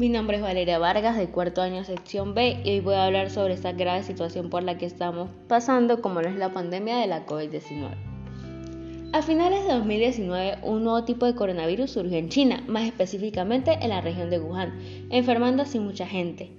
Mi nombre es Valeria Vargas, de cuarto año sección B, y hoy voy a hablar sobre esta grave situación por la que estamos pasando, como es la pandemia de la COVID-19. A finales de 2019, un nuevo tipo de coronavirus surgió en China, más específicamente en la región de Wuhan, enfermando así mucha gente.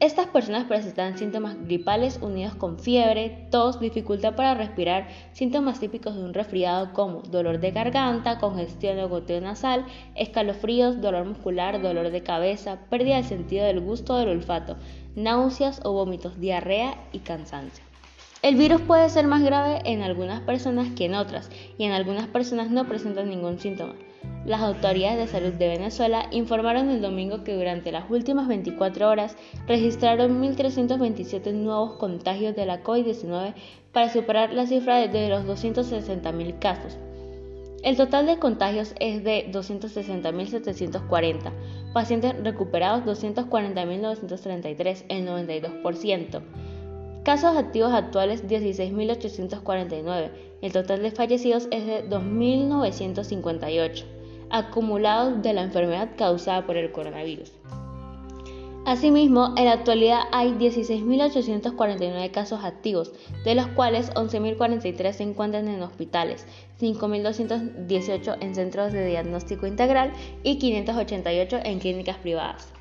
Estas personas presentan síntomas gripales unidos con fiebre, tos, dificultad para respirar, síntomas típicos de un resfriado como dolor de garganta, congestión o goteo nasal, escalofríos, dolor muscular, dolor de cabeza, pérdida del sentido del gusto o del olfato, náuseas o vómitos, diarrea y cansancio. El virus puede ser más grave en algunas personas que en otras y en algunas personas no presentan ningún síntoma. Las autoridades de salud de Venezuela informaron el domingo que durante las últimas 24 horas registraron 1.327 nuevos contagios de la COVID-19 para superar la cifra de los 260.000 casos. El total de contagios es de 260.740, pacientes recuperados 240.933, el 92%. Casos activos actuales 16.849. El total de fallecidos es de 2.958, acumulados de la enfermedad causada por el coronavirus. Asimismo, en la actualidad hay 16.849 casos activos, de los cuales 11.043 se encuentran en hospitales, 5.218 en centros de diagnóstico integral y 588 en clínicas privadas.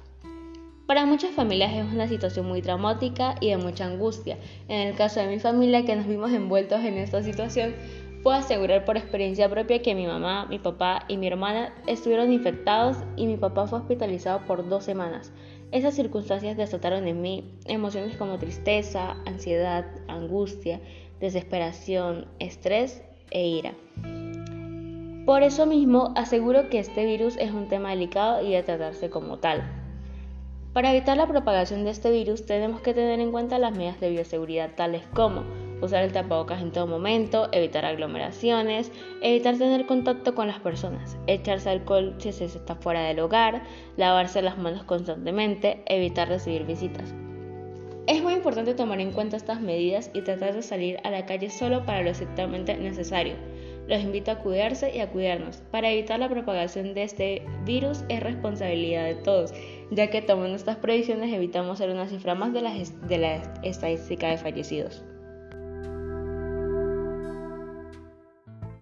Para muchas familias es una situación muy traumática y de mucha angustia. En el caso de mi familia, que nos vimos envueltos en esta situación, puedo asegurar por experiencia propia que mi mamá, mi papá y mi hermana estuvieron infectados y mi papá fue hospitalizado por dos semanas. Esas circunstancias desataron en mí emociones como tristeza, ansiedad, angustia, desesperación, estrés e ira. Por eso mismo aseguro que este virus es un tema delicado y de tratarse como tal. Para evitar la propagación de este virus tenemos que tener en cuenta las medidas de bioseguridad tales como usar el tapabocas en todo momento, evitar aglomeraciones, evitar tener contacto con las personas, echarse alcohol si se está fuera del hogar, lavarse las manos constantemente, evitar recibir visitas. Es muy importante tomar en cuenta estas medidas y tratar de salir a la calle solo para lo estrictamente necesario. Los invito a cuidarse y a cuidarnos. Para evitar la propagación de este virus es responsabilidad de todos, ya que tomando estas previsiones evitamos ser una cifra más de la, de la estadística de fallecidos.